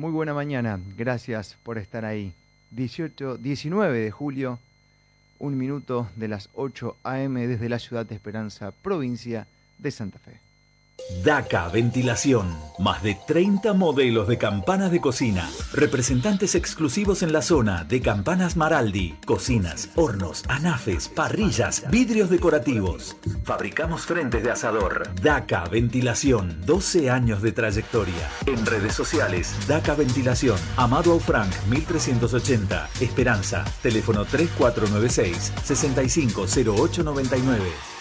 Muy buena mañana, gracias por estar ahí. 18, 19 de julio, un minuto de las 8 a.m. desde la ciudad de Esperanza, provincia de Santa Fe. DACA Ventilación. Más de 30 modelos de campanas de cocina. Representantes exclusivos en la zona de Campanas Maraldi. Cocinas, hornos, anafes, parrillas, vidrios decorativos. Fabricamos frentes de asador. DACA Ventilación. 12 años de trayectoria. En redes sociales, DACA Ventilación. Amado Aufranc, 1380. Esperanza. Teléfono 3496 650899.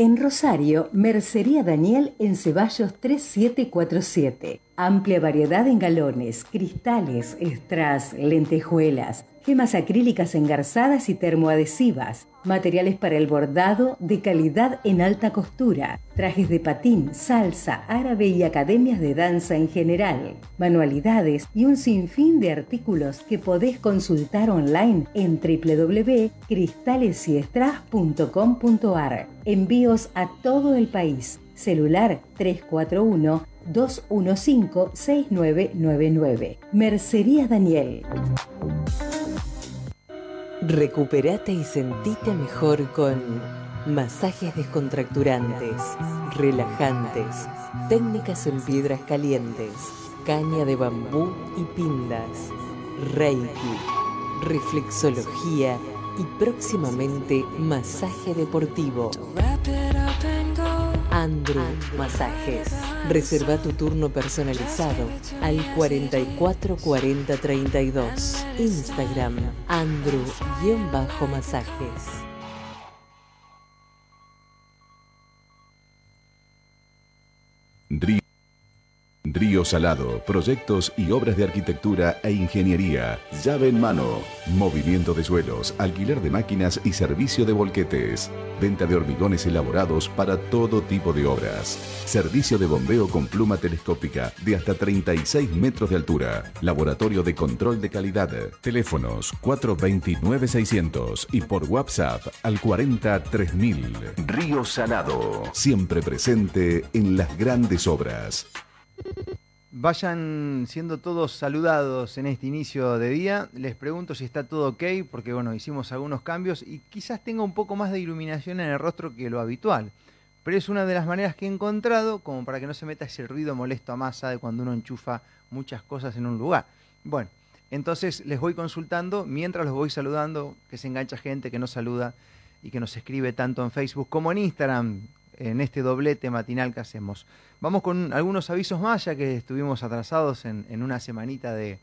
En Rosario, Mercería Daniel en Ceballos 3747. Amplia variedad en galones, cristales, strass, lentejuelas, gemas acrílicas engarzadas y termoadhesivas, materiales para el bordado de calidad en alta costura, trajes de patín, salsa, árabe y academias de danza en general, manualidades y un sinfín de artículos que podés consultar online en www.cristalesyestras.com.ar. Envíos a todo el país. Celular 341 215-6999. Mercería Daniel. Recuperate y sentite mejor con masajes descontracturantes, relajantes, técnicas en piedras calientes, caña de bambú y pindas, reiki, reflexología y próximamente masaje deportivo. Andrew Masajes. Reserva tu turno personalizado al 444032. Instagram Andrew-Masajes. Río Salado, proyectos y obras de arquitectura e ingeniería. Llave en mano. Movimiento de suelos, alquiler de máquinas y servicio de volquetes. Venta de hormigones elaborados para todo tipo de obras. Servicio de bombeo con pluma telescópica de hasta 36 metros de altura. Laboratorio de control de calidad. Teléfonos 429-600 y por WhatsApp al 43000. Río Salado. Siempre presente en las grandes obras. Vayan siendo todos saludados en este inicio de día. Les pregunto si está todo ok, porque bueno, hicimos algunos cambios y quizás tenga un poco más de iluminación en el rostro que lo habitual. Pero es una de las maneras que he encontrado como para que no se meta ese ruido molesto a masa de cuando uno enchufa muchas cosas en un lugar. Bueno, entonces les voy consultando mientras los voy saludando, que se engancha gente que no saluda y que nos escribe tanto en Facebook como en Instagram en este doblete matinal que hacemos. Vamos con algunos avisos más, ya que estuvimos atrasados en, una semanita de,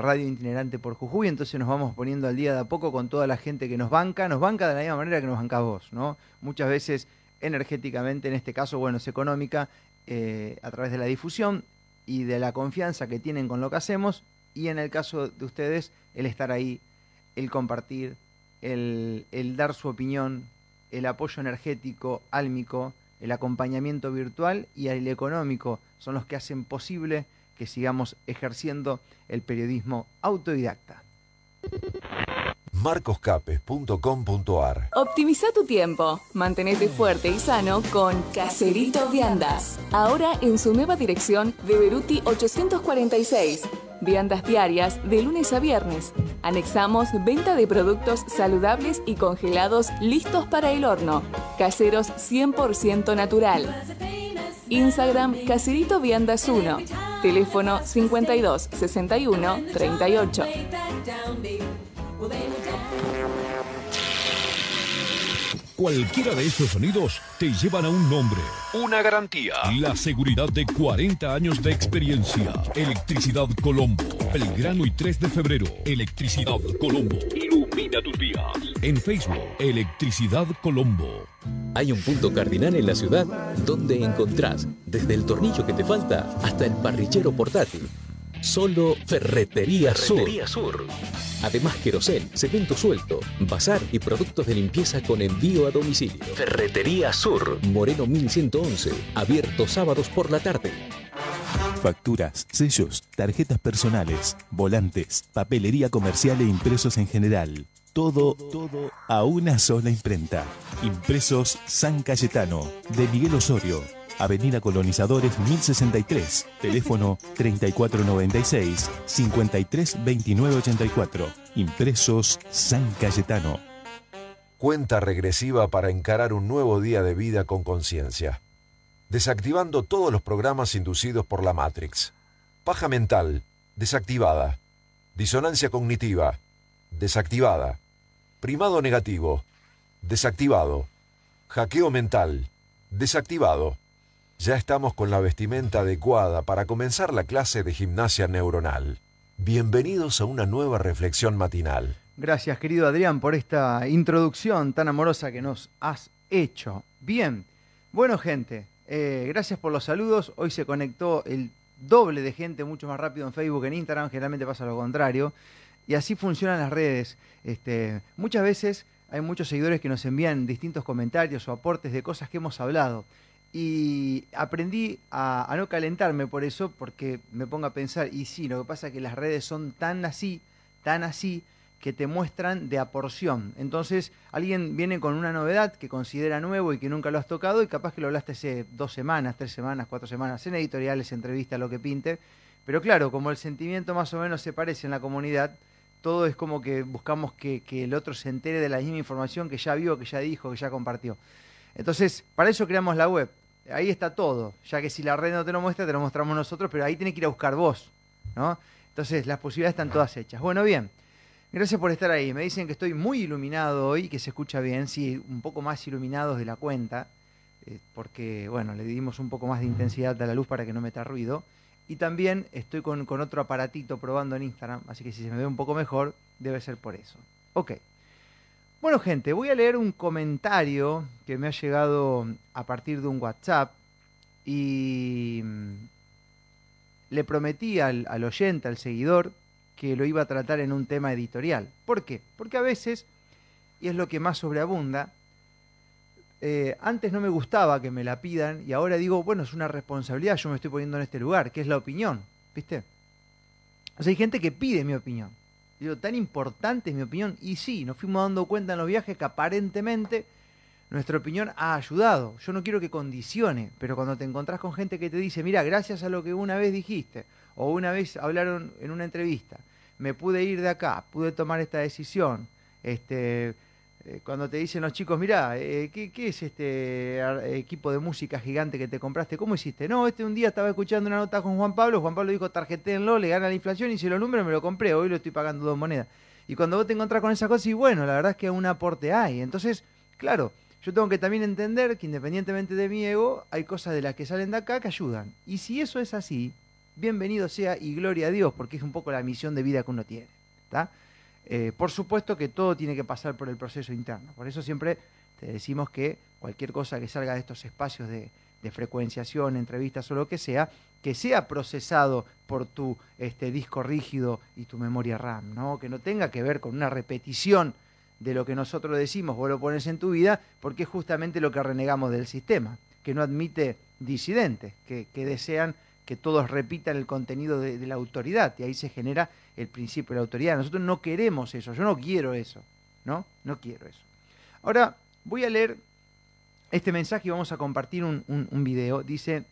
radio itinerante por Jujuy, entonces nos vamos poniendo al día de a poco con toda la gente que nos banca, nos banca de la misma manera que nos banca vos, ¿no? Muchas veces energéticamente, en este caso, bueno, es económica, eh, a través de la difusión y de la confianza que tienen con lo que hacemos, y en el caso de ustedes, el estar ahí, el compartir, el, el dar su opinión, el apoyo energético, álmico, el acompañamiento virtual y el económico son los que hacen posible que sigamos ejerciendo el periodismo autodidacta. marcoscapes.com.ar Optimiza tu tiempo, mantenete fuerte y sano con Caserito Viandas. Ahora en su nueva dirección de Beruti 846 Viandas diarias de lunes a viernes. Anexamos venta de productos saludables y congelados listos para el horno. Caseros 100% natural. Instagram Caserito Viandas 1. Teléfono 52 61 38. Cualquiera de estos sonidos te llevan a un nombre. Una garantía. La seguridad de 40 años de experiencia. Electricidad Colombo. Belgrano y 3 de febrero. Electricidad Colombo. Ilumina tus días. En Facebook, Electricidad Colombo. Hay un punto cardinal en la ciudad donde encontrás desde el tornillo que te falta hasta el parrillero portátil. Solo Ferretería, Ferretería Sur. Además, querosén, cemento suelto, bazar y productos de limpieza con envío a domicilio. Ferretería Sur. Moreno 1111. Abierto sábados por la tarde. Facturas, sellos, tarjetas personales, volantes, papelería comercial e impresos en general. Todo, todo a una sola imprenta. Impresos San Cayetano, de Miguel Osorio, Avenida Colonizadores 1063, teléfono 3496-532984, impresos San Cayetano. Cuenta regresiva para encarar un nuevo día de vida con conciencia. Desactivando todos los programas inducidos por la Matrix. Paja mental, desactivada. Disonancia cognitiva, desactivada. Primado negativo, desactivado. Hackeo mental, desactivado. Ya estamos con la vestimenta adecuada para comenzar la clase de gimnasia neuronal. Bienvenidos a una nueva reflexión matinal. Gracias, querido Adrián, por esta introducción tan amorosa que nos has hecho. Bien, bueno, gente, eh, gracias por los saludos. Hoy se conectó el doble de gente, mucho más rápido en Facebook en Instagram. Generalmente pasa lo contrario. Y así funcionan las redes. Este, muchas veces hay muchos seguidores que nos envían distintos comentarios o aportes de cosas que hemos hablado y aprendí a, no calentarme por eso, porque me pongo a pensar, y sí, lo que pasa es que las redes son tan así, tan así, que te muestran de a porción. Entonces, alguien viene con una novedad que considera nuevo y que nunca lo has tocado, y capaz que lo hablaste hace dos semanas, tres semanas, cuatro semanas, en editoriales, entrevistas, lo que pinte. Pero claro, como el sentimiento más o menos se parece en la comunidad, todo es como que buscamos que, que el otro se entere de la misma información que ya vio, que ya dijo, que ya compartió. Entonces, para eso creamos la web. Ahí está todo, ya que si la red no te lo muestra, te lo mostramos nosotros, pero ahí tenés que ir a buscar vos, ¿no? Entonces, las posibilidades están todas hechas. Bueno, bien. Gracias por estar ahí. Me dicen que estoy muy iluminado hoy, que se escucha bien, sí, un poco más iluminados de la cuenta, eh, porque, bueno, le dimos un poco más de intensidad a la luz para que no meta ruido. Y también estoy con, con otro aparatito probando en Instagram, así que si se me ve un poco mejor, debe ser por eso. Ok. Bueno, gente, voy a leer un comentario que me ha llegado a partir de un WhatsApp y mm, le prometí al, oyente, al seguidor, que lo iba a tratar en un tema editorial. ¿Por qué? Porque a veces, y es lo que más sobreabunda, eh, antes no me gustaba que me la pidan y ahora digo, bueno, es una responsabilidad, yo me estoy poniendo en este lugar, que es la opinión, ¿viste? O sea, hay gente que pide mi opinión. Tan importante es mi opinión. Y sí, nos fuimos dando cuenta en los viajes que aparentemente nuestra opinión ha ayudado. Yo no quiero que condicione, pero cuando te encontrás con gente que te dice, mira, gracias a lo que una vez dijiste, o una vez hablaron en una entrevista, me pude ir de acá, pude tomar esta decisión, este, cuando te dicen los chicos, mirá, eh, ¿qué, es este equipo de música gigante que te compraste? ¿Cómo hiciste? No, este un día estaba escuchando una nota con Juan Pablo, Juan Pablo dijo, tarjeténlo, le gana la inflación, y si lo número me lo compré, hoy lo estoy pagando dos monedas. Y cuando vos te encontrás con esa cosa, y bueno, la verdad es que un aporte hay. Entonces, claro, yo tengo que también entender que independientemente de mi ego, hay cosas de las que salen de acá que ayudan. Y si eso es así, bienvenido sea y gloria a Dios, porque es un poco la misión de vida que uno tiene. ¿Está? Eh, por supuesto que todo tiene que pasar por el proceso interno. Por eso siempre te decimos que cualquier cosa que salga de estos espacios de, frecuenciación, entrevistas o lo que sea, que sea procesado por tu este, disco rígido y tu memoria RAM, ¿no? que no tenga que ver con una repetición de lo que nosotros decimos, vos lo pones en tu vida, porque es justamente lo que renegamos del sistema, que no admite disidentes, que, desean que todos repitan el contenido de, de la autoridad, y ahí se genera el principio de la autoridad. Nosotros no queremos eso, yo no quiero eso, ¿no? No quiero eso. Ahora voy a leer este mensaje y vamos a compartir un, un, video. Dice,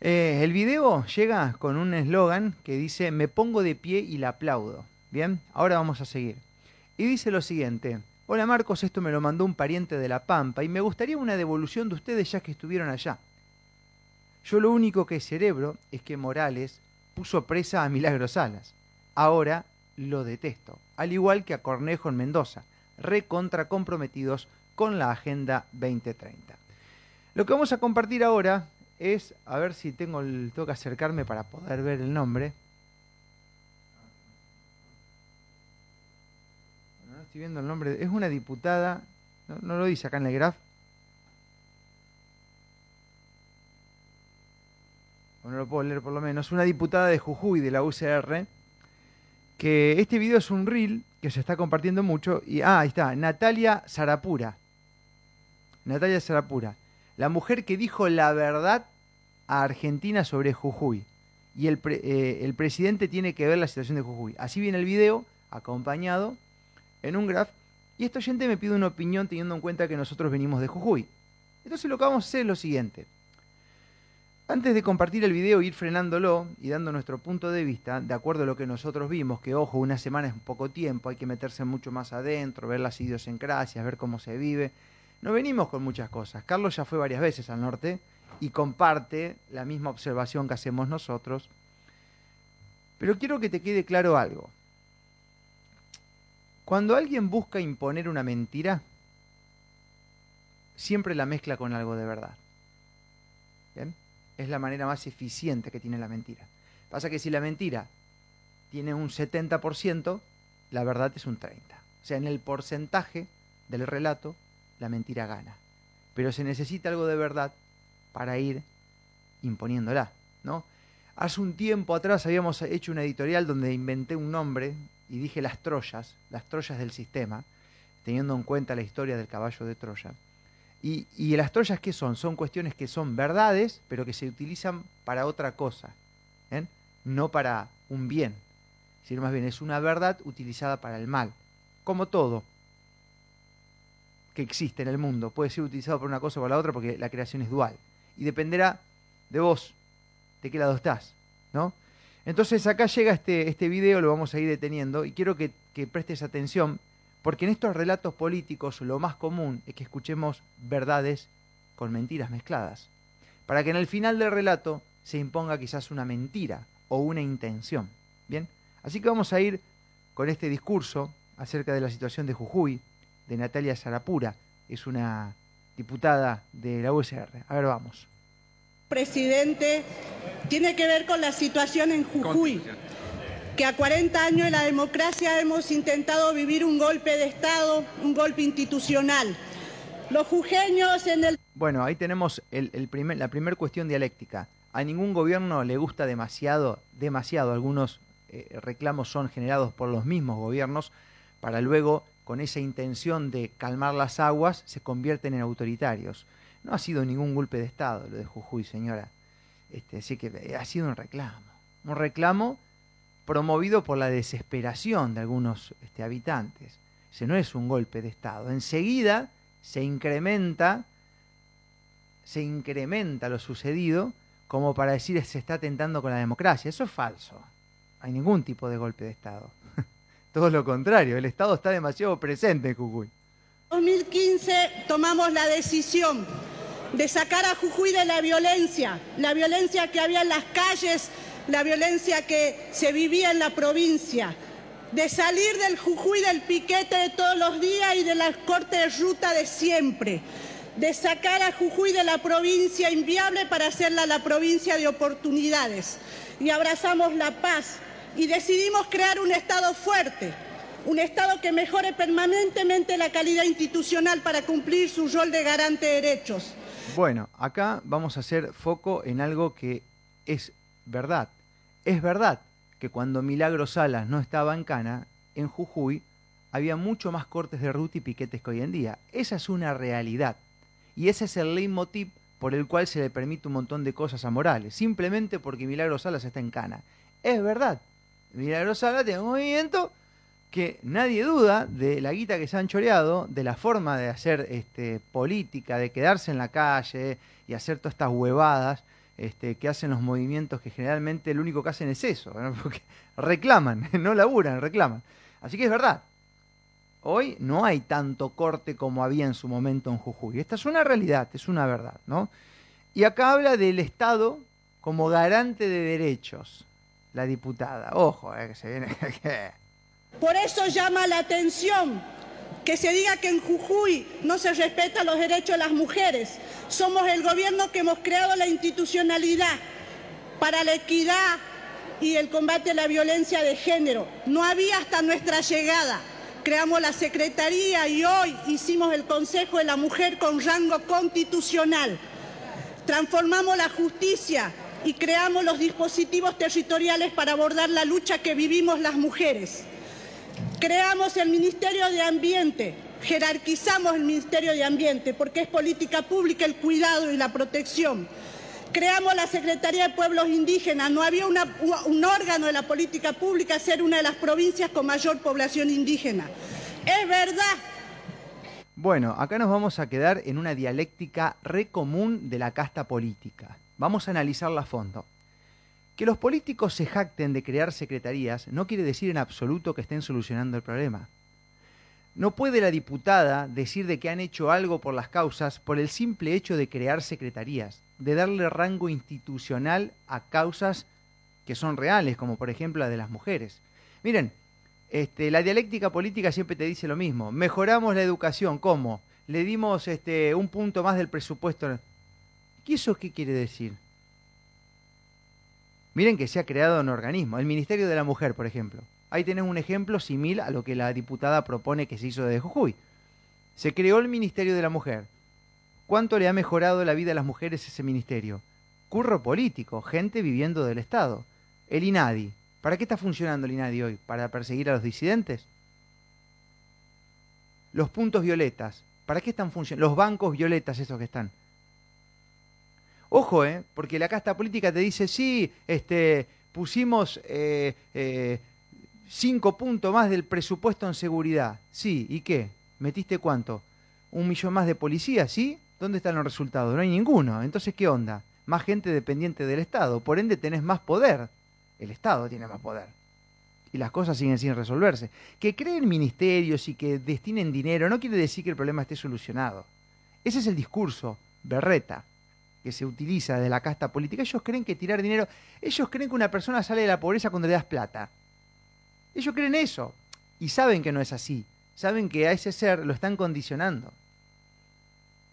eh, el video llega con un eslogan que dice, me pongo de pie y la aplaudo. Bien, ahora vamos a seguir. Y dice lo siguiente, hola Marcos, esto me lo mandó un pariente de La Pampa y me gustaría una devolución de ustedes ya que estuvieron allá. Yo lo único que cerebro es que Morales puso presa a Milagros Salas ahora lo detesto, al igual que a Cornejo en Mendoza, recontra comprometidos con la Agenda 2030. Lo que vamos a compartir ahora es, a ver si tengo, el, tengo que acercarme para poder ver el nombre. no estoy viendo el nombre, es una diputada, no, no lo dice acá en el graph. O no lo puedo leer por lo menos, una diputada de Jujuy de la UCR, que este video es un reel que se está compartiendo mucho. Y, ah, ahí está, Natalia Zarapura. Natalia Zarapura. La mujer que dijo la verdad a Argentina sobre Jujuy. Y el, eh, el presidente tiene que ver la situación de Jujuy. Así viene el video, acompañado en un graph. Y esta gente me pide una opinión teniendo en cuenta que nosotros venimos de Jujuy. Entonces lo que vamos a hacer es lo siguiente. Antes de compartir el video, ir frenándolo y dando nuestro punto de vista, de acuerdo a lo que nosotros vimos, que ojo, una semana es poco tiempo, hay que meterse mucho más adentro, ver las idiosincrasias, ver cómo se vive. No venimos con muchas cosas. Carlos ya fue varias veces al norte y comparte la misma observación que hacemos nosotros. Pero quiero que te quede claro algo. Cuando alguien busca imponer una mentira, siempre la mezcla con algo de verdad. ¿Bien? Es la manera más eficiente que tiene la mentira. Pasa que si la mentira tiene un 70%, la verdad es un 30%. O sea, en el porcentaje del relato, la mentira gana. Pero se necesita algo de verdad para ir imponiéndola, ¿no? Hace un tiempo atrás habíamos hecho una editorial donde inventé un nombre y dije las Troyas, las Troyas del sistema, teniendo en cuenta la historia del caballo de Troya. Y, y las Troyas, ¿qué son? Son cuestiones que son verdades, pero que se utilizan para otra cosa, ¿eh? no para un bien, sino más bien es una verdad utilizada para el mal, como todo que existe en el mundo puede ser utilizado por una cosa o por la otra porque la creación es dual y dependerá de vos, de qué lado estás, ¿no? Entonces acá llega este, este video, lo vamos a ir deteniendo y quiero que, que prestes atención porque en estos relatos políticos lo más común es que escuchemos verdades con mentiras mezcladas, para que en el final del relato se imponga quizás una mentira o una intención. Bien, así que vamos a ir con este discurso acerca de la situación de Jujuy, de Natalia Sarapura, es una diputada de la USR. A ver, vamos. Presidente, tiene que ver con la situación en Jujuy, que a 40 años de la democracia hemos intentado vivir un golpe de Estado, un golpe institucional. Los jujeños en el... Bueno, ahí tenemos la primera cuestión dialéctica. A ningún gobierno le gusta demasiado, demasiado. Algunos eh, reclamos son generados por los mismos gobiernos para luego con esa intención de calmar las aguas, se convierten en autoritarios. No ha sido ningún golpe de Estado lo de Jujuy, señora. Este, así que ha sido un reclamo. Un reclamo promovido por la desesperación de algunos este, habitantes. Ese no es un golpe de Estado. Enseguida se incrementa, se incrementa lo sucedido como para decir se está atentando con la democracia. Eso es falso. Hay ningún tipo de golpe de Estado. Todo lo contrario, el Estado está demasiado presente en Jujuy. En 2015 tomamos la decisión de sacar a Jujuy de la violencia, la violencia que había en las calles, la violencia que se vivía en la provincia, de salir del Jujuy del piquete de todos los días y de las cortes de ruta de siempre, de sacar a Jujuy de la provincia inviable para hacerla la provincia de oportunidades. Y abrazamos la paz, y decidimos crear un Estado fuerte, un Estado que mejore permanentemente la calidad institucional para cumplir su rol de garante de derechos. Bueno, acá vamos a hacer foco en algo que es verdad. Es verdad que cuando Milagro Salas no estaba en Cana, en Jujuy, había mucho más cortes de ruta y piquetes que hoy en día. Esa es una realidad. Y ese es el leitmotiv por el cual se le permite un montón de cosas a Morales, simplemente porque Milagro Salas está en Cana. Es verdad, Milagrosala tiene un movimiento que nadie duda de la guita que se han choreado, de la forma de hacer este, política, de quedarse en la calle y hacer todas estas huevadas este, que hacen los movimientos que generalmente lo único que hacen es eso, porque reclaman, no laburan, reclaman. Así que es verdad, hoy no hay tanto corte como había en su momento en Jujuy. Esta es una realidad, es una verdad, ¿no? Y acá habla del Estado como garante de derechos la diputada. Ojo, eh, que se viene. Por eso llama la atención que se diga que en Jujuy no se respetan los derechos de las mujeres. Somos el gobierno que hemos creado la institucionalidad para la equidad y el combate a la violencia de género. No había hasta nuestra llegada. Creamos la Secretaría y hoy hicimos el Consejo de la Mujer con rango constitucional. Transformamos la justicia y creamos los dispositivos territoriales para abordar la lucha que vivimos las mujeres. Creamos el Ministerio de Ambiente, jerarquizamos el Ministerio de Ambiente porque es política pública el cuidado y la protección. Creamos la Secretaría de Pueblos Indígenas, no había un órgano de la política pública ser una de las provincias con mayor población indígena. Es verdad bueno, acá nos vamos a quedar en una dialéctica re común de la casta política. Vamos a analizarla a fondo. Que los políticos se jacten de crear secretarías no quiere decir en absoluto que estén solucionando el problema. No puede la diputada decir de que han hecho algo por las causas por el simple hecho de crear secretarías, de darle rango institucional a causas que son reales, como por ejemplo la de las mujeres. Miren, este, la dialéctica política siempre te dice lo mismo. Mejoramos la educación, ¿cómo? Le dimos este, un punto más del presupuesto. ¿Qué eso qué quiere decir? Miren que se ha creado un organismo, el Ministerio de la Mujer, por ejemplo. Ahí tenés un ejemplo similar a lo que la diputada propone que se hizo de Jujuy. Se creó el Ministerio de la Mujer. ¿Cuánto le ha mejorado la vida a las mujeres ese ministerio? Curro político, gente viviendo del Estado. El INADI. ¿Para qué está funcionando el INADI hoy? ¿Para perseguir a los disidentes? Los puntos violetas. ¿Para qué están funcionando? Los bancos violetas esos que están. Ojo, ¿eh? Porque la casta política te dice, sí, este, pusimos eh, eh, cinco puntos más del presupuesto en seguridad. Sí, ¿y qué? ¿Metiste cuánto? ¿Un millón más de policías? ¿Sí? ¿Dónde están los resultados? No hay ninguno. Entonces, ¿qué onda? Más gente dependiente del Estado. Por ende, tenés más poder. El Estado tiene más poder. Y las cosas siguen sin resolverse. Que creen ministerios y que destinen dinero no quiere decir que el problema esté solucionado. Ese es el discurso berreta que se utiliza de la casta política. Ellos creen que tirar dinero, ellos creen que una persona sale de la pobreza cuando le das plata. Ellos creen eso y saben que no es así. Saben que a ese ser lo están condicionando.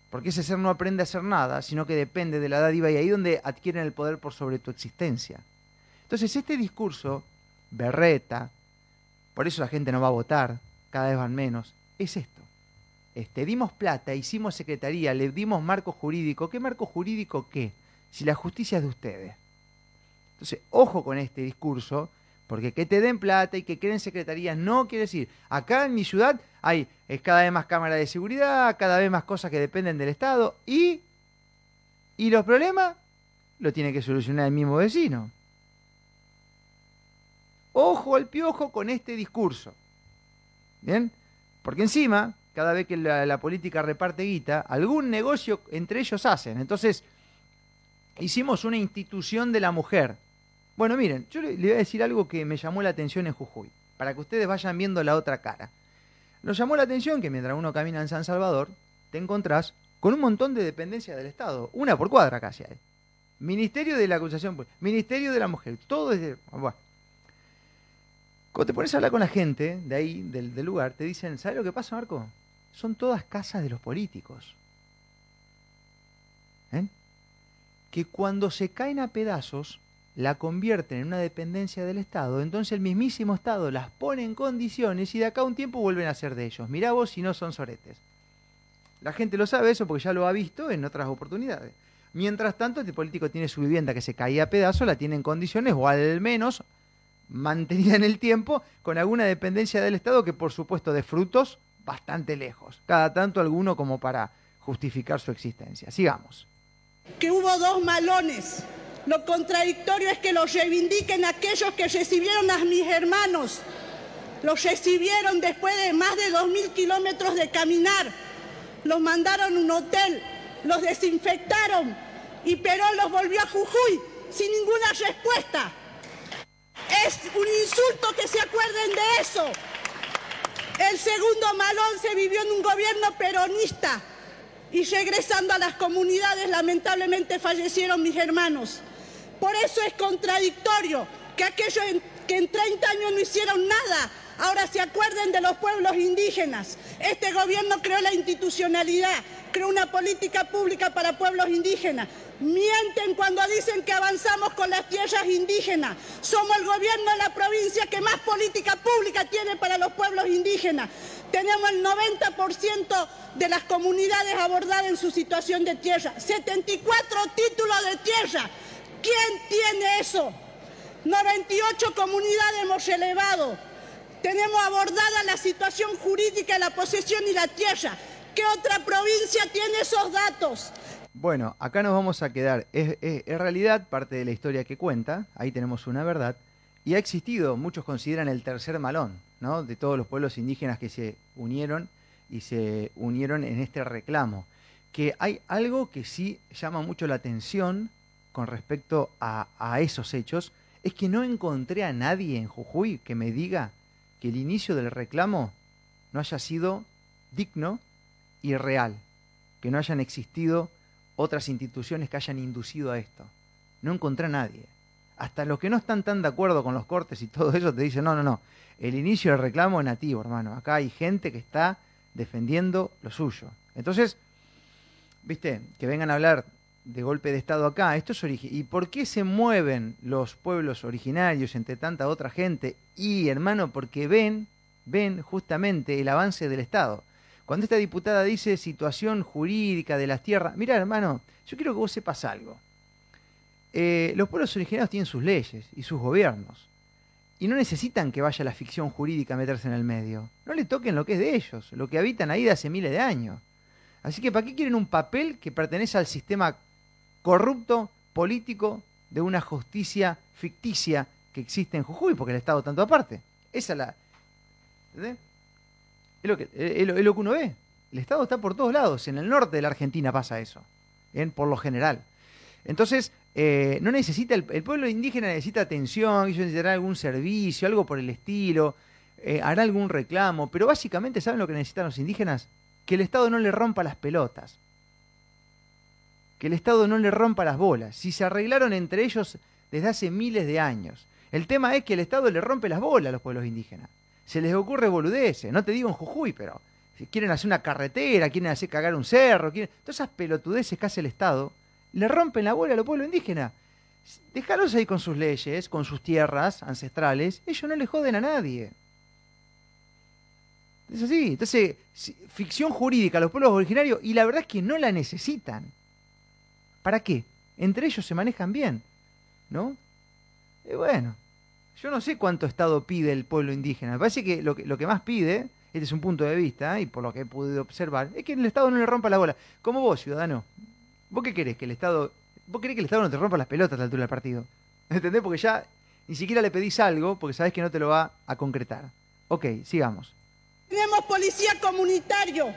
Porque ese ser no aprende a hacer nada, sino que depende de la dádiva y ahí donde adquieren el poder por sobre tu existencia. Entonces este discurso, berreta, por eso la gente no va a votar, cada vez van menos, es esto. Este, dimos plata, hicimos secretaría, le dimos marco jurídico. ¿Qué marco jurídico qué? Si la justicia es de ustedes. Entonces, ojo con este discurso, porque que te den plata y que creen secretarías no quiere decir, acá en mi ciudad hay cada vez más cámaras de seguridad, cada vez más cosas que dependen del Estado y, y los problemas lo tiene que solucionar el mismo vecino. Ojo al piojo con este discurso. ¿Bien? Porque encima, cada vez que la, política reparte guita, algún negocio entre ellos hacen. Entonces, hicimos una institución de la mujer. Bueno, miren, yo le, voy a decir algo que me llamó la atención en Jujuy, para que ustedes vayan viendo la otra cara. Nos llamó la atención que mientras uno camina en San Salvador, te encontrás con un montón de dependencias del Estado, una por cuadra casi hay. Ministerio de la Acusación, Ministerio de la Mujer, todo es de... Bueno. Cuando te pones a hablar con la gente de ahí, del, del lugar, te dicen, ¿sabes lo que pasa, Marco? Son todas casas de los políticos. ¿Eh? Que cuando se caen a pedazos, la convierten en una dependencia del Estado, entonces el mismísimo Estado las pone en condiciones y de acá a un tiempo vuelven a ser de ellos. Mirá vos si no son soretes. La gente lo sabe eso porque ya lo ha visto en otras oportunidades. Mientras tanto, este político tiene su vivienda que se caía a pedazos, la tiene en condiciones o al menos mantenida en el tiempo con alguna dependencia del Estado que por supuesto de frutos bastante lejos. Cada tanto alguno como para justificar su existencia. Sigamos. Que hubo dos malones lo contradictorio es que los reivindiquen aquellos que recibieron a mis hermanos. Los recibieron después de más de 2.000 kilómetros de caminar. Los mandaron a un hotel, los desinfectaron y Perón los volvió a Jujuy sin ninguna respuesta. Es un insulto que se acuerden de eso. El segundo malón se vivió en un gobierno peronista y regresando a las comunidades lamentablemente fallecieron mis hermanos. Por eso es contradictorio que aquellos que en 30 años no hicieron nada, ahora se acuerden de los pueblos indígenas. Este gobierno creó la institucionalidad, creó una política pública para pueblos indígenas. Mienten cuando dicen que avanzamos con las tierras indígenas. Somos el gobierno de la provincia que más política pública tiene para los pueblos indígenas. Tenemos el 90% de las comunidades abordadas en su situación de tierra. 74 títulos de tierra. ¿Quién tiene eso? 98 comunidades hemos elevado. Tenemos abordada la situación jurídica de la posesión y la tierra. ¿Qué otra provincia tiene esos datos? Bueno, acá nos vamos a quedar. Es, realidad parte de la historia que cuenta, ahí tenemos una verdad, y ha existido, muchos consideran el tercer malón, ¿no? De todos los pueblos indígenas que se unieron y se unieron en este reclamo. Que hay algo que sí llama mucho la atención con respecto a, a esos hechos es que no encontré a nadie en Jujuy que me diga que el inicio del reclamo no haya sido digno y real, que no hayan existido otras instituciones que hayan inducido a esto. No encontré a nadie. Hasta los que no están tan de acuerdo con los cortes y todo eso te dicen, no, no, no, el inicio del reclamo es nativo, hermano. Acá hay gente que está defendiendo lo suyo. Entonces, viste, que vengan a hablar de golpe de Estado acá, esto es origi- ¿Y por qué se mueven los pueblos originarios entre tanta otra gente? Y, hermano, porque ven, ven justamente el avance del Estado. Cuando esta diputada dice situación jurídica de las tierras, mira, hermano, yo quiero que vos sepas algo. Eh, los pueblos originarios tienen sus leyes y sus gobiernos. Y no necesitan que vaya la ficción jurídica a meterse en el medio. No le toquen lo que es de ellos, lo que habitan ahí de hace miles de años. Así que, ¿para qué quieren un papel que pertenece al sistema corrupto, político, de una justicia ficticia que existe en Jujuy? Porque el Estado tanto aparte. Esa es la. Es lo, que, uno ve. El Estado está por todos lados. En el norte de la Argentina pasa eso. Por lo general. Entonces, eh, no necesita, el, el, pueblo indígena necesita atención, ellos necesitarán algún servicio, algo por el estilo, eh, hará algún reclamo, pero básicamente, ¿saben lo que necesitan los indígenas? Que el Estado no le rompa las pelotas. Que el Estado no le rompa las bolas. Si se arreglaron entre ellos desde hace miles de años. El tema es que el Estado le rompe las bolas a los pueblos indígenas. Se les ocurre boludeces, no te digo en Jujuy, pero si quieren hacer una carretera, quieren hacer cagar un cerro, quieren... todas esas pelotudeces que hace el Estado, le rompen la bola a los pueblos indígenas. Déjalos ahí con sus leyes, con sus tierras ancestrales, ellos no le joden a nadie. Es así. Entonces, ficción jurídica a los pueblos originarios, y la verdad es que no la necesitan. ¿Para qué? Entre ellos se manejan bien, ¿no? Y bueno, yo no sé cuánto Estado pide el pueblo indígena. Me parece que lo que, más pide, este es un punto de vista, y por lo que he podido observar, es que el Estado no le rompa la bola. Como vos, ciudadano. ¿Vos qué querés? Que el Estado. ¿Vos querés que el Estado no te rompa las pelotas a la altura del partido? ¿Entendés? Porque ya ni siquiera le pedís algo porque sabés que no te lo va a concretar. Ok, sigamos. Tenemos policía comunitario,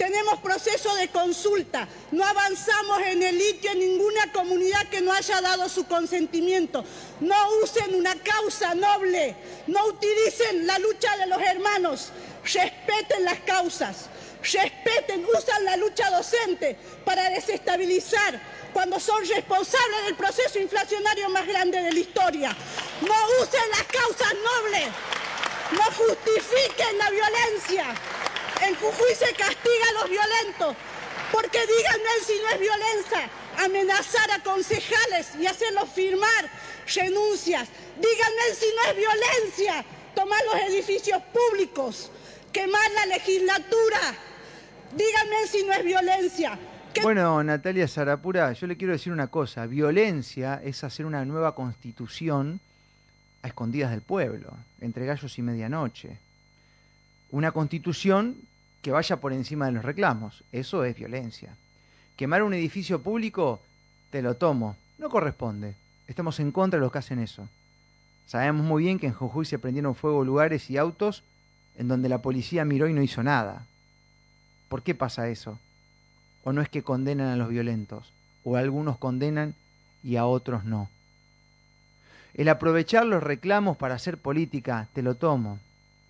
tenemos proceso de consulta, no avanzamos en el litio en ninguna comunidad que no haya dado su consentimiento. No usen una causa noble, no utilicen la lucha de los hermanos, respeten las causas respeten, usan la lucha docente para desestabilizar cuando son responsables del proceso inflacionario más grande de la historia. No usen las causas nobles, no justifiquen la violencia. En Jujuy se castiga a los violentos, porque díganme si no es violencia amenazar a concejales y hacerlos firmar renuncias. Díganme si no es violencia tomar los edificios públicos, quemar la legislatura, Díganme si no es violencia. Bueno, Natalia Zarapura, yo le quiero decir una cosa. Violencia es hacer una nueva constitución a escondidas del pueblo, entre gallos y medianoche. Una constitución que vaya por encima de los reclamos. Eso es violencia. Quemar un edificio público, te lo tomo. No corresponde. Estamos en contra de los que hacen eso. Sabemos muy bien que en Jujuy se prendieron fuego lugares y autos en donde la policía miró y no hizo nada. ¿Por qué pasa eso? ¿O no es que condenan a los violentos? ¿O algunos condenan y a otros no? El aprovechar los reclamos para hacer política, te lo tomo,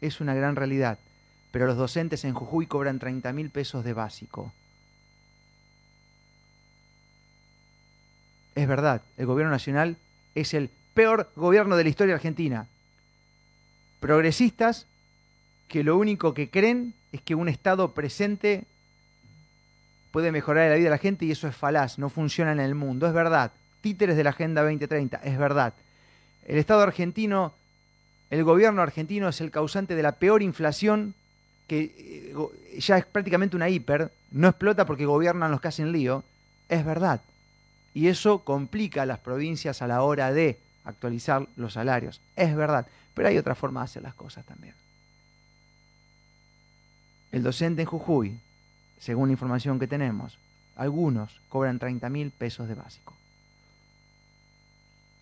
es una gran realidad, pero los docentes en Jujuy cobran 30 mil pesos de básico. Es verdad, el gobierno nacional es el peor gobierno de la historia argentina. Progresistas que lo único que creen es que un Estado presente puede mejorar la vida de la gente y eso es falaz, no funciona en el mundo, es verdad. Títeres de la Agenda 2030, es verdad. El Estado argentino, el gobierno argentino es el causante de la peor inflación que ya es prácticamente una hiper, no explota porque gobiernan los que hacen lío, es verdad. Y eso complica a las provincias a la hora de actualizar los salarios, es verdad. Pero hay otra forma de hacer las cosas también. El docente en Jujuy, según la información que tenemos, algunos cobran 30 mil pesos de básico.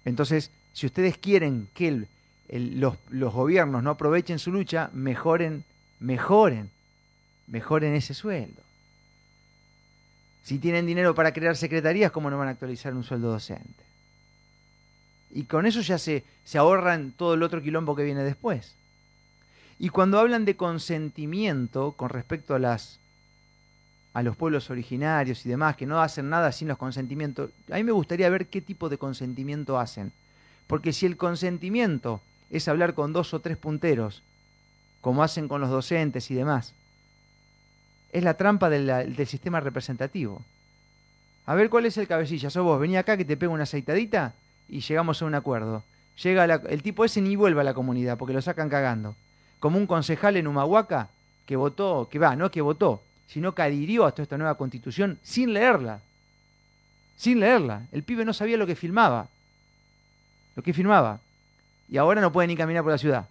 Entonces, si ustedes quieren que los, los, gobiernos no aprovechen su lucha, mejoren, mejoren, mejoren ese sueldo. Si tienen dinero para crear secretarías, ¿cómo no van a actualizar un sueldo docente? Y con eso ya se, se ahorran todo el otro quilombo que viene después. Y cuando hablan de consentimiento con respecto a las a los pueblos originarios y demás, que no hacen nada sin los consentimientos, a mí me gustaría ver qué tipo de consentimiento hacen. Porque si el consentimiento es hablar con dos o tres punteros, como hacen con los docentes y demás, es la trampa del sistema representativo. A ver cuál es el cabecilla. Sos vos, vení acá que te pego una aceitadita y llegamos a un acuerdo. Llega la- el tipo ese ni vuelve a la comunidad porque lo sacan cagando. Como un concejal en Humahuaca que votó, que va, no que votó, sino que adhirió a toda esta nueva constitución sin leerla. Sin leerla. El pibe no sabía lo que filmaba. Lo que firmaba. Y ahora no puede ni caminar por la ciudad.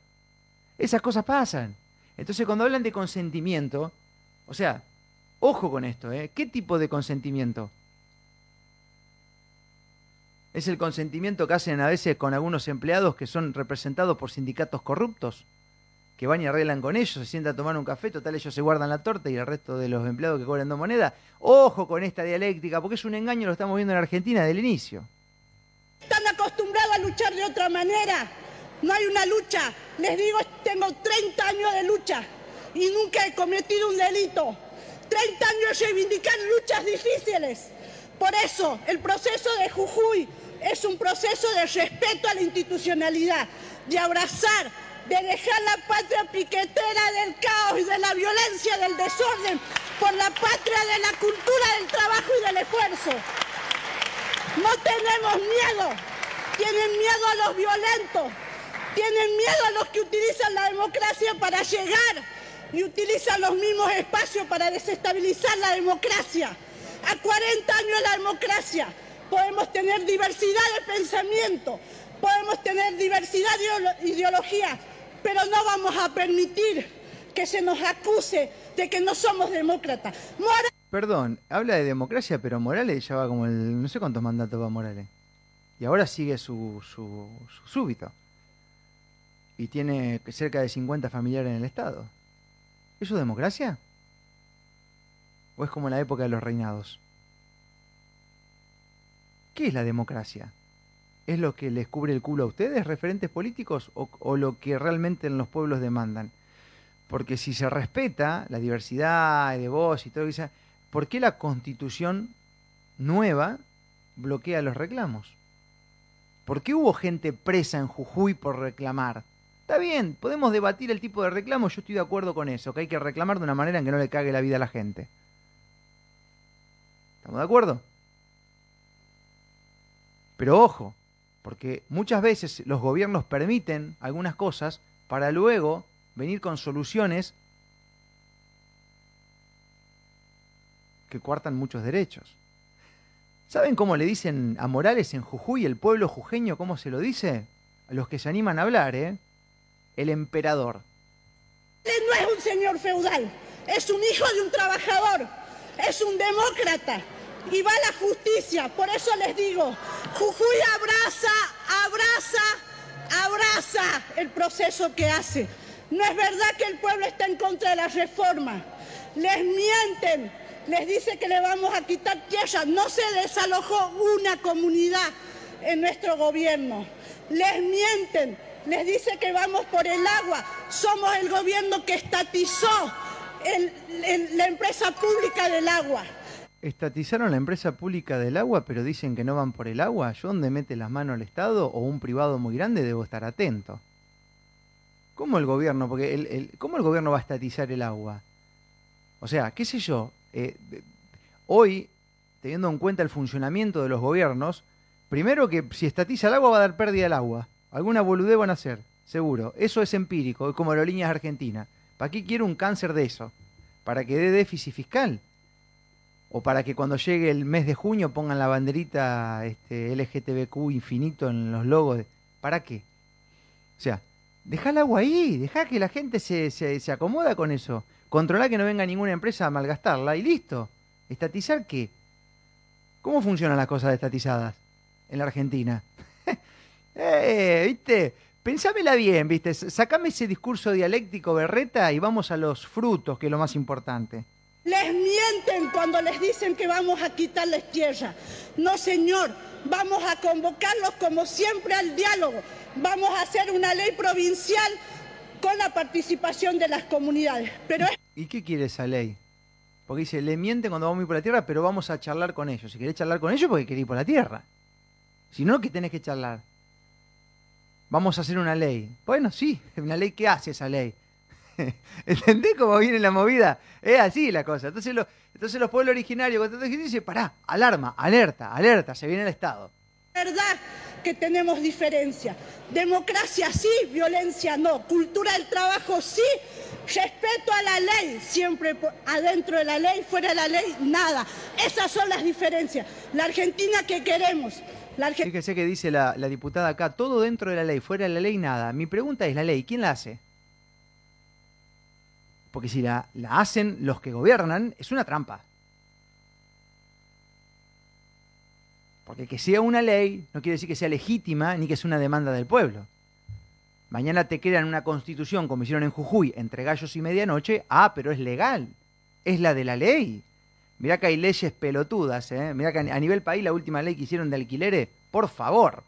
Esas cosas pasan. Entonces cuando hablan de consentimiento, o sea, ojo con esto, ¿eh? ¿Qué tipo de consentimiento? ¿Es el consentimiento que hacen a veces con algunos empleados que son representados por sindicatos corruptos? Que van y arreglan con ellos, se sientan a tomar un café, total ellos se guardan la torta y el resto de los empleados que cobran dos monedas. Ojo con esta dialéctica, porque es un engaño, lo estamos viendo en Argentina desde el inicio. Están acostumbrados a luchar de otra manera. No hay una lucha. Les digo, tengo 30 años de lucha y nunca he cometido un delito. 30 años reivindicar luchas difíciles. Por eso, el proceso de Jujuy es un proceso de respeto a la institucionalidad, de abrazar, de dejar la patria piquetera del caos y de la violencia, del desorden, por la patria de la cultura del trabajo y del esfuerzo. No tenemos miedo. Tienen miedo a los violentos. Tienen miedo a los que utilizan la democracia para llegar y utilizan los mismos espacios para desestabilizar la democracia. A 40 años de la democracia podemos tener diversidad de pensamiento, podemos tener diversidad de ideolo- ideología, pero no vamos a permitir que se nos acuse de que no somos demócratas. Perdón, habla de democracia, pero Morales ya va como el. No sé cuántos mandatos va Morales. Y ahora sigue su, su, su súbito. Y tiene cerca de 50 familiares en el Estado. ¿Eso es democracia? ¿O es como la época de los reinados? ¿Qué es la democracia? ¿Es lo que les cubre el culo a ustedes, referentes políticos, o, lo que realmente en los pueblos demandan? Porque si se respeta la diversidad de voz y todo lo que ¿por qué la constitución nueva bloquea los reclamos? ¿Por qué hubo gente presa en Jujuy por reclamar? Está bien, podemos debatir el tipo de reclamo, yo estoy de acuerdo con eso, que hay que reclamar de una manera en que no le cague la vida a la gente. ¿Estamos de acuerdo? Pero ojo, porque muchas veces los gobiernos permiten algunas cosas para luego venir con soluciones que cuartan muchos derechos. ¿Saben cómo le dicen a Morales en Jujuy, el pueblo jujeño, cómo se lo dice? A los que se animan a hablar, ¿eh? El emperador. Él no es un señor feudal, es un hijo de un trabajador, es un demócrata y va a la justicia. Por eso les digo, Jujuy abraza, abraza, abraza el proceso que hace. No es verdad que el pueblo está en contra de la reforma. Les mienten, les dice que le vamos a quitar tierra. No se desalojó una comunidad en nuestro gobierno. Les mienten, les dice que vamos por el agua. Somos el gobierno que estatizó la empresa pública del agua. Estatizaron la empresa pública del agua, pero dicen que no van por el agua. ¿Yo donde mete las manos el Estado o un privado muy grande debo estar atento? ¿Cómo el gobierno? Porque el, ¿Cómo el gobierno va a estatizar el agua? O sea, qué sé yo, eh, hoy, teniendo en cuenta el funcionamiento de los gobiernos, primero que si estatiza el agua va a dar pérdida al agua. Alguna boludez van a hacer, seguro. Eso es empírico, es como Aerolíneas Argentina. ¿Para qué quiero un cáncer de eso? ¿Para que dé déficit fiscal? ¿O para que cuando llegue el mes de junio pongan la banderita este, LGTBQ infinito en los logos? ¿Para qué? O sea, deja el agua ahí, deja que la gente se, se, se acomoda con eso. Controlar que no venga ninguna empresa a malgastarla y listo. ¿Estatizar qué? ¿Cómo funcionan las cosas estatizadas en la Argentina? Eh, ¿viste? Pensámela bien, ¿viste? Sacame ese discurso dialéctico berreta y vamos a los frutos, que es lo más importante. Les mienten cuando les dicen que vamos a quitarles tierra. No, señor, vamos a convocarlos como siempre al diálogo. Vamos a hacer una ley provincial con la participación de las comunidades. Pero es... ¿Y qué quiere esa ley? Porque dice, le mienten cuando vamos a ir por la tierra, pero vamos a charlar con ellos. Si querés charlar con ellos, porque querés ir por la tierra. Si no, ¿qué tenés que charlar? Vamos a hacer una ley. Bueno, sí, una ley que hace esa ley. ¿Entendés cómo viene la movida? Es así la cosa. Entonces, entonces los pueblos originarios, cuando dicen, pará, alarma, alerta, alerta, se viene el Estado. verdad que tenemos diferencia. Democracia sí, violencia no. Cultura del trabajo sí, respeto a la ley, siempre adentro de la ley, fuera de la ley, nada. Esas son las diferencias. La Argentina que queremos. Fíjese que dice la, la diputada acá, todo dentro de la ley, fuera de la ley, nada. Mi pregunta es, ¿la ley quién la hace? Porque si la, la hacen los que gobiernan, es una trampa. Porque que sea una ley no quiere decir que sea legítima ni que sea una demanda del pueblo. Mañana te crean una constitución como hicieron en Jujuy, entre gallos y medianoche, ah, pero es legal, es la de la ley. Mirá que hay leyes pelotudas, ¿eh? Mirá que a nivel país la última ley que hicieron de alquileres, por favor.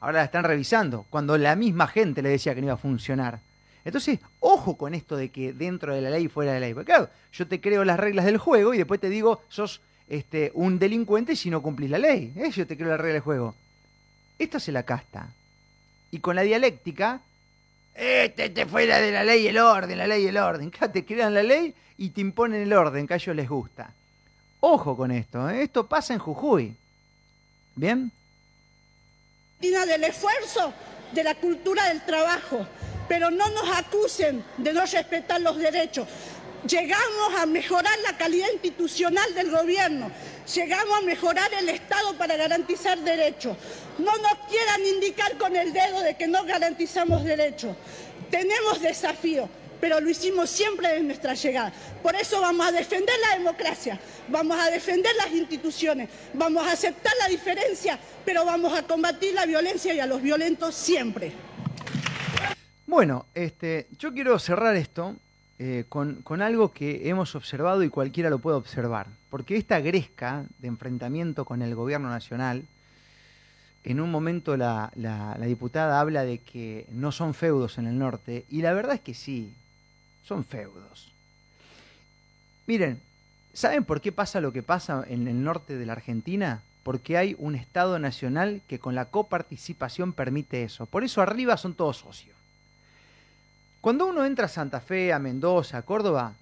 Ahora la están revisando, cuando la misma gente le decía que no iba a funcionar. Entonces, ojo con esto de que dentro de la ley fuera de la ley. Porque claro, yo te creo las reglas del juego y después te digo, sos este, un delincuente si no cumplís la ley. ¿eh? Yo te creo las reglas del juego. Esto se la casta. Y con la dialéctica, este, este fuera de la ley el orden, la ley y el orden. Acá te crean la ley y te imponen el orden que a ellos les gusta. Ojo con esto, ¿eh? esto pasa en Jujuy. ¿Bien? Del esfuerzo, de la cultura del trabajo. Pero no nos acusen de no respetar los derechos. Llegamos a mejorar la calidad institucional del gobierno. Llegamos a mejorar el Estado para garantizar derechos. No nos quieran indicar con el dedo de que no garantizamos derechos. Tenemos desafíos, pero lo hicimos siempre desde nuestra llegada. Por eso vamos a defender la democracia, vamos a defender las instituciones, vamos a aceptar la diferencia, pero vamos a combatir la violencia y a los violentos siempre. Bueno, este, yo quiero cerrar esto eh, con, algo que hemos observado y cualquiera lo puede observar. Porque esta gresca de enfrentamiento con el gobierno nacional, en un momento la diputada habla de que no son feudos en el norte, y la verdad es que sí, son feudos. Miren, ¿saben por qué pasa lo que pasa en el norte de la Argentina? Porque hay un Estado nacional que con la coparticipación permite eso. Por eso arriba son todos socios. Cuando uno entra a Santa Fe, a Mendoza, a Córdoba,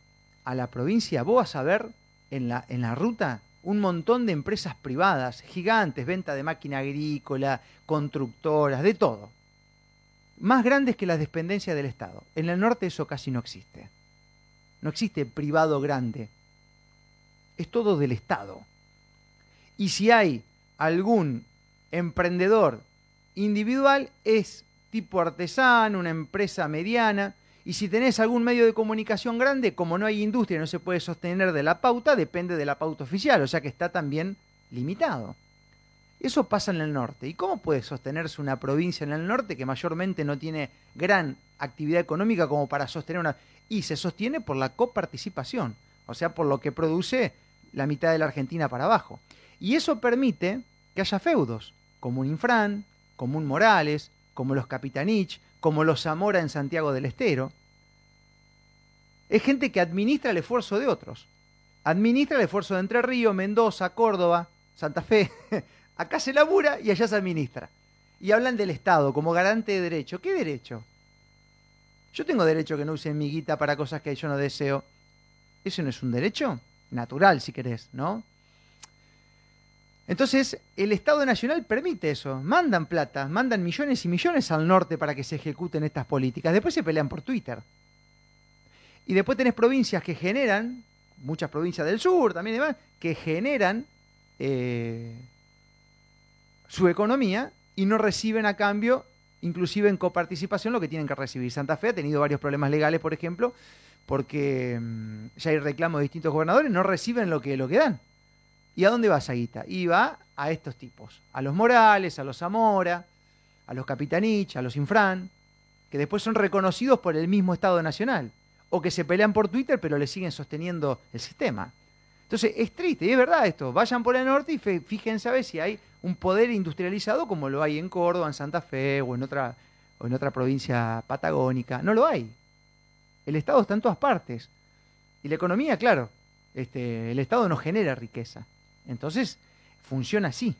a la provincia, vos vas a ver en la, en la ruta un montón de empresas privadas, gigantes, venta de máquina agrícola, constructoras, de todo. Más grandes que las dependencias del Estado. En el norte eso casi no existe. No existe privado grande. Es todo del Estado. Y si hay algún emprendedor individual, es tipo artesano, una empresa mediana. Y si tenés algún medio de comunicación grande, como no hay industria no se puede sostener de la pauta, depende de la pauta oficial, o sea que está también limitado. Eso pasa en el norte. ¿Y cómo puede sostenerse una provincia en el norte que mayormente no tiene gran actividad económica como para sostener una... Y se sostiene por la coparticipación, o sea, por lo que produce la mitad de la Argentina para abajo. Y eso permite que haya feudos, como un Infran, como un Morales, como los Capitanich, como los Zamora en Santiago del Estero. Es gente que administra el esfuerzo de otros. Administra el esfuerzo de Entre Ríos, Mendoza, Córdoba, Santa Fe. Acá se labura y allá se administra. Y hablan del Estado como garante de derecho. ¿Qué derecho? Yo tengo derecho que no usen mi guita para cosas que yo no deseo. ¿Eso no es un derecho? Natural, si querés, ¿no? Entonces, el Estado Nacional permite eso. Mandan plata, mandan millones y millones al norte para que se ejecuten estas políticas. Después se pelean por Twitter. Y después tenés provincias que generan, muchas provincias del sur también y demás, que generan eh, su economía y no reciben a cambio, inclusive en coparticipación, lo que tienen que recibir. Santa Fe ha tenido varios problemas legales, por ejemplo, porque mm, ya hay reclamos de distintos gobernadores, no reciben lo que, lo que dan. ¿Y a dónde va esa guita? Y va a estos tipos, a los Morales, a los Zamora, a los Capitanich, a los Infran, que después son reconocidos por el mismo Estado Nacional. o que se pelean por Twitter pero le siguen sosteniendo el sistema. Entonces es triste, y es verdad esto. Vayan por el norte y fíjense a ver si hay un poder industrializado como lo hay en Córdoba, en Santa Fe o en otra, o en otra provincia patagónica. No lo hay. El Estado está en todas partes. Y la economía, claro, este, el Estado no genera riqueza. Entonces, funciona así.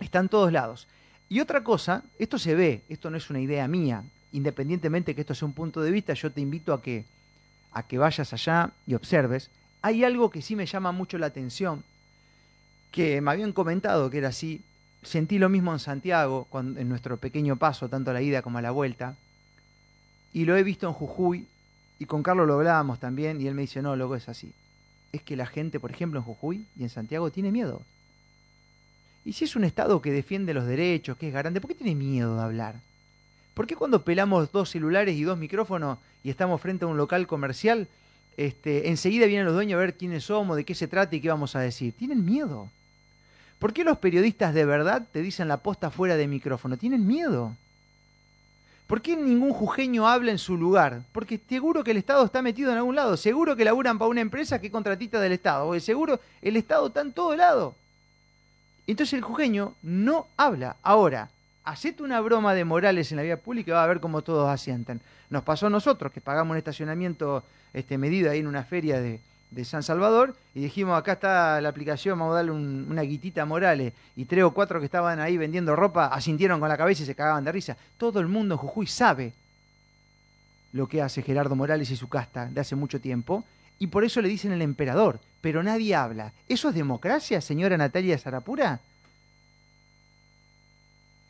Está en todos lados. Y otra cosa, esto se ve, esto no es una idea mía, independientemente que esto sea un punto de vista, yo te invito a que, a que vayas allá y observes. Hay algo que sí me llama mucho la atención, que me habían comentado que era así. Sentí lo mismo en Santiago, en nuestro pequeño paso, tanto a la ida como a la vuelta. Y lo he visto en Jujuy, y con Carlos lo hablábamos también, y él me dice, no, luego es así. Es que la gente, por ejemplo, en Jujuy y en Santiago tiene miedo. Y si es un Estado que defiende los derechos, que es garante, ¿por qué tiene miedo de hablar? ¿Por qué cuando pelamos dos celulares y dos micrófonos y estamos frente a un local comercial, este, enseguida vienen los dueños a ver quiénes somos, de qué se trata y qué vamos a decir? Tienen miedo. ¿Por qué los periodistas de verdad te dicen la posta fuera de micrófono? Tienen miedo. ¿Por qué ningún jujeño habla en su lugar? Porque seguro que el Estado está metido en algún lado. Seguro que laburan para una empresa que es contratista del Estado. Porque seguro el Estado está en todo lado. Entonces el jujeño no habla. Ahora, hacete una broma de Morales en la vía pública y va a ver cómo todos asientan. Nos pasó a nosotros, que pagamos un estacionamiento este, medido ahí en una feria de, San Salvador, y dijimos, acá está la aplicación, vamos a darle una guitita a Morales, y tres o cuatro que estaban ahí vendiendo ropa asintieron con la cabeza y se cagaban de risa. Todo el mundo en Jujuy sabe lo que hace Gerardo Morales y su casta de hace mucho tiempo, y por eso le dicen el emperador, pero nadie habla. ¿Eso es democracia, señora Natalia Zarapura?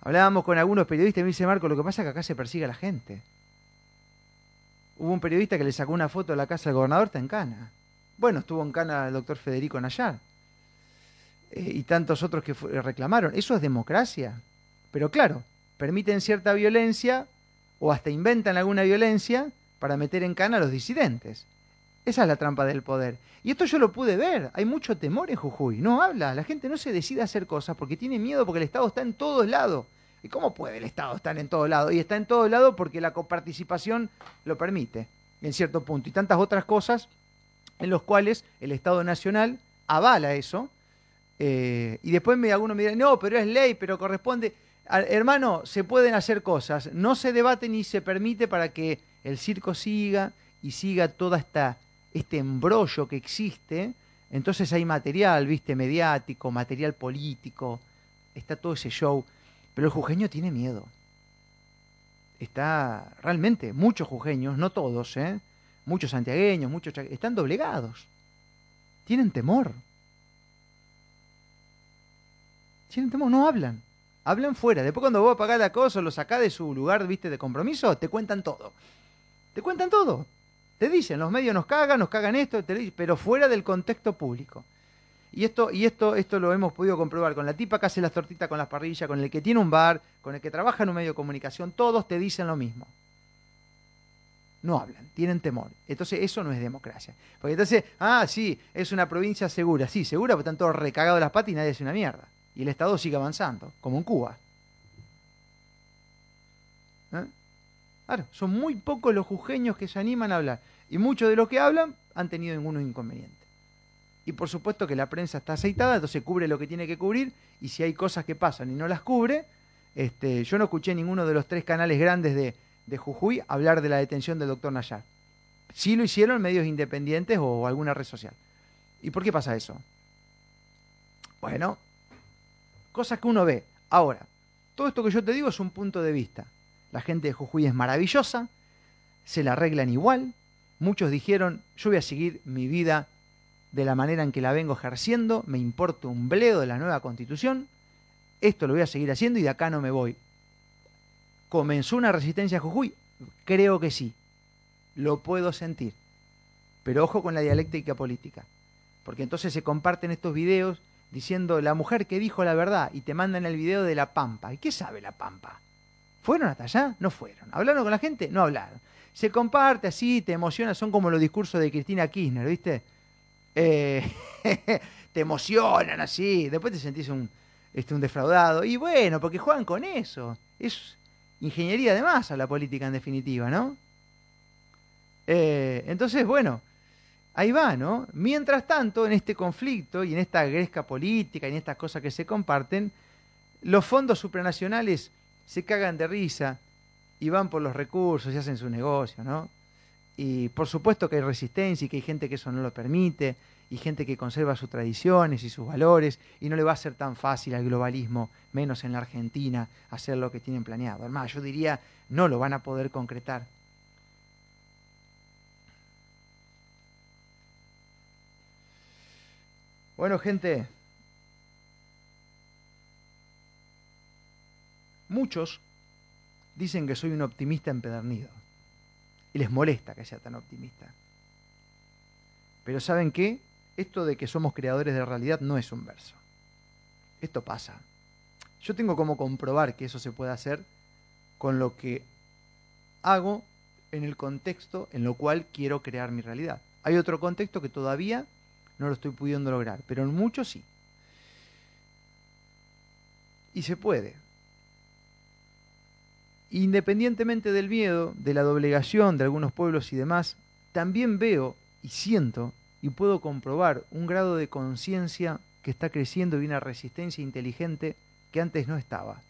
Hablábamos con algunos periodistas y me dice Marco, lo que pasa es que acá se persigue a la gente. Hubo un periodista que le sacó una foto de la casa del gobernador, está en Cana. Bueno, estuvo en Cana el doctor Federico Nayar. Eh, y tantos otros que reclamaron. Eso es democracia. Pero claro, permiten cierta violencia o hasta inventan alguna violencia para meter en cana a los disidentes. Esa es la trampa del poder. Y esto yo lo pude ver. Hay mucho temor en Jujuy. No habla. La gente no se decide a hacer cosas porque tiene miedo, porque el Estado está en todos lados. ¿Y cómo puede el Estado estar en todos lados? Y está en todos lados porque la coparticipación lo permite, en cierto punto. Y tantas otras cosas en los cuales el Estado Nacional avala eso. Eh, y después me, alguno me dirá, no, pero es ley, pero corresponde. hermano, se pueden hacer cosas. No se debate ni se permite para que el circo siga y siga toda esta este embrollo que existe, entonces hay material, viste, mediático, material político, está todo ese show, pero el jujeño tiene miedo. Está realmente, muchos jujeños, no todos, ¿eh? Muchos santiagueños, muchos están doblegados. Tienen temor. Tienen temor, no hablan. Hablan fuera. Después cuando vos pagar la cosa, lo sacás de su lugar, viste, de compromiso, te cuentan todo. Te cuentan todo. Te dicen, los medios nos cagan, nos cagan esto, pero fuera del contexto público. Y esto, y esto, esto lo hemos podido comprobar con la tipa que hace las tortitas con las parrillas, con el que tiene un bar, con el que trabaja en un medio de comunicación, todos te dicen lo mismo. No hablan, tienen temor. Entonces eso no es democracia. Porque entonces, ah, sí, es una provincia segura. Sí, segura, porque están todos recagados las patas y nadie hace una mierda. Y el Estado sigue avanzando, como en Cuba. ¿Eh? Claro, son muy pocos los jujeños que se animan a hablar. Y muchos de los que hablan han tenido ningún inconveniente. Y por supuesto que la prensa está aceitada, entonces cubre lo que tiene que cubrir. Y si hay cosas que pasan y no las cubre, este, yo no escuché ninguno de los tres canales grandes de, de Jujuy hablar de la detención del doctor Nayar. Sí lo hicieron medios independientes o alguna red social. ¿Y por qué pasa eso? Bueno, cosas que uno ve. Ahora, todo esto que yo te digo es un punto de vista. La gente de Jujuy es maravillosa, se la arreglan igual. Muchos dijeron, yo voy a seguir mi vida de la manera en que la vengo ejerciendo, me importa un bledo de la nueva constitución, esto lo voy a seguir haciendo y de acá no me voy. ¿Comenzó una resistencia a Jujuy? Creo que sí, lo puedo sentir. Pero ojo con la dialéctica política, porque entonces se comparten estos videos diciendo la mujer que dijo la verdad y te mandan el video de la Pampa. ¿Y qué sabe la Pampa? ¿Fueron hasta allá? No fueron. ¿Hablaron con la gente? No hablaron. Se comparte así, te emociona, son como los discursos de Cristina Kirchner, ¿viste? Eh, te emocionan así, después te sentís un, este, un defraudado. Y bueno, porque juegan con eso. Es ingeniería de masa la política en definitiva, ¿no? Eh, entonces, bueno, ahí va, ¿no? Mientras tanto, en este conflicto y en esta gresca política y en estas cosas que se comparten, los fondos supranacionales se cagan de risa y van por los recursos y hacen su negocio, ¿no? Y por supuesto que hay resistencia y que hay gente que eso no lo permite y gente que conserva sus tradiciones y sus valores y no le va a ser tan fácil al globalismo, menos en la Argentina, hacer lo que tienen planeado. Además, yo diría, no lo van a poder concretar. Bueno, gente, muchos dicen que soy un optimista empedernido y les molesta que sea tan optimista. Pero ¿saben qué? Esto de que somos creadores de realidad no es un verso. Esto pasa. Yo tengo como comprobar que eso se puede hacer con lo que hago en el contexto en lo cual quiero crear mi realidad. Hay otro contexto que todavía no lo estoy pudiendo lograr, pero en muchos sí. Y se puede. Independientemente del miedo, de la doblegación de algunos pueblos y demás, también veo y siento y puedo comprobar un grado de conciencia que está creciendo y una resistencia inteligente que antes no estaba.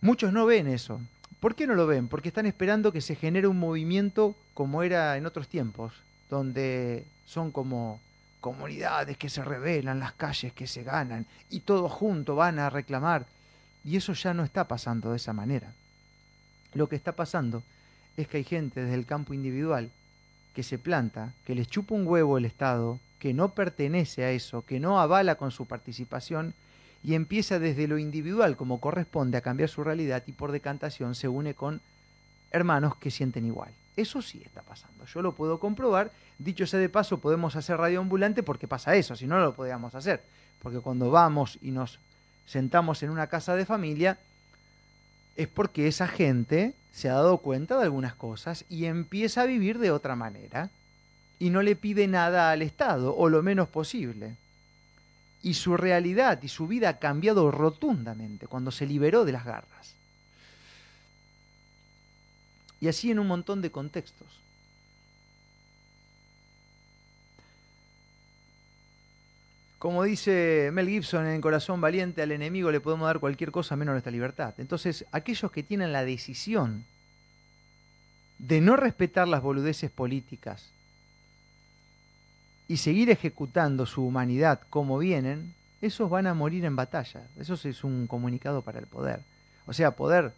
Muchos no ven eso. ¿Por qué no lo ven? Porque están esperando que se genere un movimiento como era en otros tiempos, donde son como comunidades que se rebelan, las calles que se ganan y todos juntos van a reclamar. Y eso ya no está pasando de esa manera. Lo que está pasando es que hay gente desde el campo individual que se planta, que les chupa un huevo el Estado, que no pertenece a eso, que no avala con su participación y empieza desde lo individual como corresponde a cambiar su realidad y por decantación se une con hermanos que sienten igual. Eso sí está pasando, yo lo puedo comprobar. Dicho sea de paso, podemos hacer radio ambulante porque pasa eso, si no, no lo podríamos hacer. Porque cuando vamos y nos sentamos en una casa de familia, es porque esa gente se ha dado cuenta de algunas cosas y empieza a vivir de otra manera y no le pide nada al Estado, o lo menos posible. Y su realidad y su vida ha cambiado rotundamente cuando se liberó de las garras. Y así en un montón de contextos. Como dice Mel Gibson en Corazón Valiente, al enemigo le podemos dar cualquier cosa menos nuestra libertad. Entonces, aquellos que tienen la decisión de no respetar las boludeces políticas y seguir ejecutando su humanidad como vienen, esos van a morir en batalla. Eso es un comunicado para el poder. O sea, poder,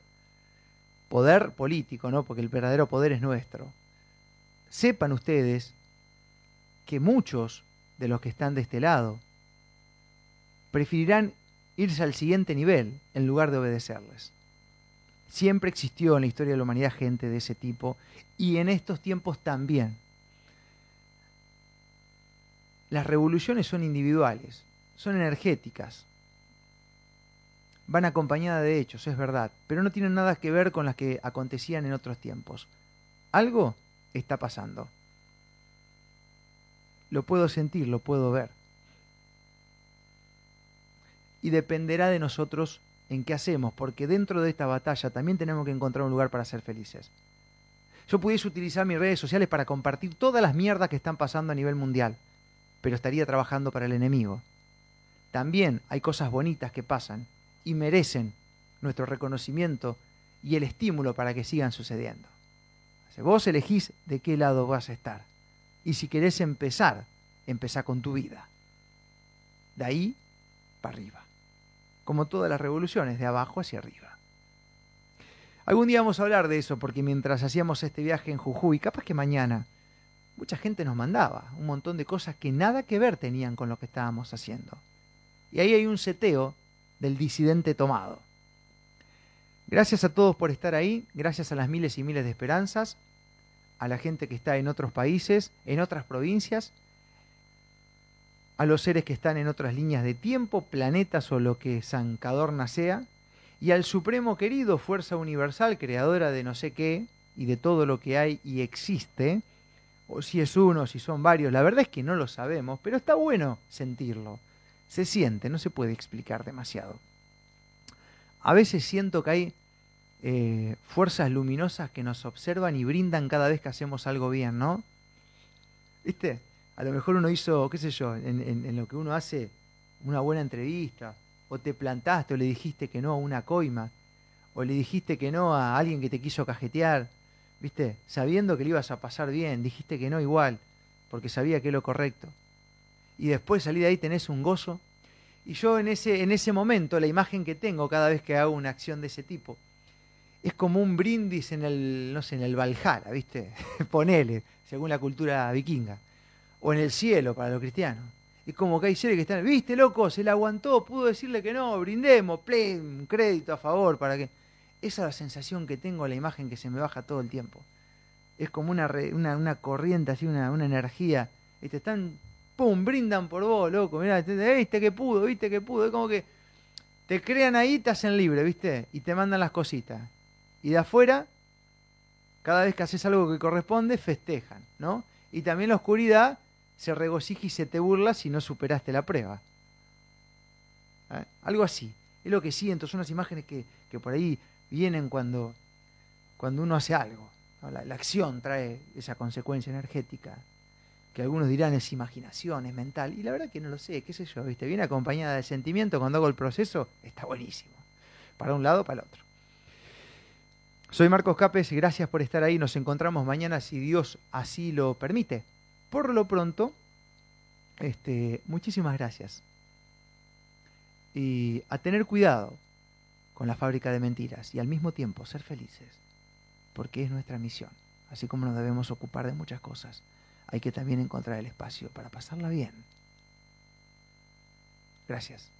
poder político, ¿no? Porque el verdadero poder es nuestro. Sepan ustedes que muchos de los que están de este lado preferirán irse al siguiente nivel en lugar de obedecerles. Siempre existió en la historia de la humanidad gente de ese tipo y en estos tiempos también. Las revoluciones son individuales, son energéticas, van acompañadas de hechos, es verdad, pero no tienen nada que ver con las que acontecían en otros tiempos. Algo está pasando. Lo puedo sentir, lo puedo ver y dependerá de nosotros en qué hacemos, porque dentro de esta batalla también tenemos que encontrar un lugar para ser felices. Yo pudiese utilizar mis redes sociales para compartir todas las mierdas que están pasando a nivel mundial, pero estaría trabajando para el enemigo. También hay cosas bonitas que pasan y merecen nuestro reconocimiento y el estímulo para que sigan sucediendo. vos elegís de qué lado vas a estar. Y si querés empezar, empezá con tu vida. De ahí para arriba como todas las revoluciones, de abajo hacia arriba. Algún día vamos a hablar de eso, porque mientras hacíamos este viaje en Jujuy, capaz que mañana, mucha gente nos mandaba un montón de cosas que nada que ver tenían con lo que estábamos haciendo. Y ahí hay un seteo del disidente tomado. Gracias a todos por estar ahí, gracias a las miles y miles de esperanzas, a la gente que está en otros países, en otras provincias, a los seres que están en otras líneas de tiempo, planetas o lo que San Cadorna sea, y al Supremo querido, Fuerza Universal, creadora de no sé qué y de todo lo que hay y existe, o si es uno, si son varios, la verdad es que no lo sabemos, pero está bueno sentirlo. Se siente, no se puede explicar demasiado. A veces siento que hay eh, fuerzas luminosas que nos observan y brindan cada vez que hacemos algo bien, ¿no? ¿Viste? A lo mejor uno hizo, qué sé yo, en, lo que uno hace una buena entrevista, o te plantaste o le dijiste que no a una coima, o le dijiste que no a alguien que te quiso cajetear, ¿viste? Sabiendo que le ibas a pasar bien, dijiste que no igual, porque sabía que es lo correcto. Y después salí de ahí tenés un gozo. Y yo en ese, en ese momento, la imagen que tengo cada vez que hago una acción de ese tipo, es como un brindis en el, no sé, en el Valhalla, ¿viste? Ponele, según la cultura vikinga. O en el cielo para los cristianos. Es como que hay seres que están, viste, loco, se la aguantó, pudo decirle que no, brindemos, play, crédito a favor, para que... Esa es la sensación que tengo, la imagen que se me baja todo el tiempo. Es como una, una, una corriente, así, una, una energía. Y te están, pum, brindan por vos, loco, mirá, viste que pudo, viste que pudo. Es como que te crean ahí, te hacen libre, viste, y te mandan las cositas. Y de afuera, cada vez que haces algo que corresponde, festejan, ¿no? Y también la oscuridad se regocija y se te burla si no superaste la prueba. ¿Eh? Algo así. Es lo que siento, son unas imágenes que, que por ahí vienen cuando, cuando uno hace algo. La, acción trae esa consecuencia energética, que algunos dirán es imaginación, es mental, y la verdad que no lo sé, qué sé yo, ¿viste? Viene acompañada de sentimiento, cuando hago el proceso, está buenísimo. Para un lado, para el otro. Soy Marcos Capes, gracias por estar ahí, nos encontramos mañana si Dios así lo permite. Por lo pronto, este, muchísimas gracias. Y a tener cuidado con la fábrica de mentiras y al mismo tiempo ser felices, porque es nuestra misión. Así como nos debemos ocupar de muchas cosas, hay que también encontrar el espacio para pasarla bien. Gracias.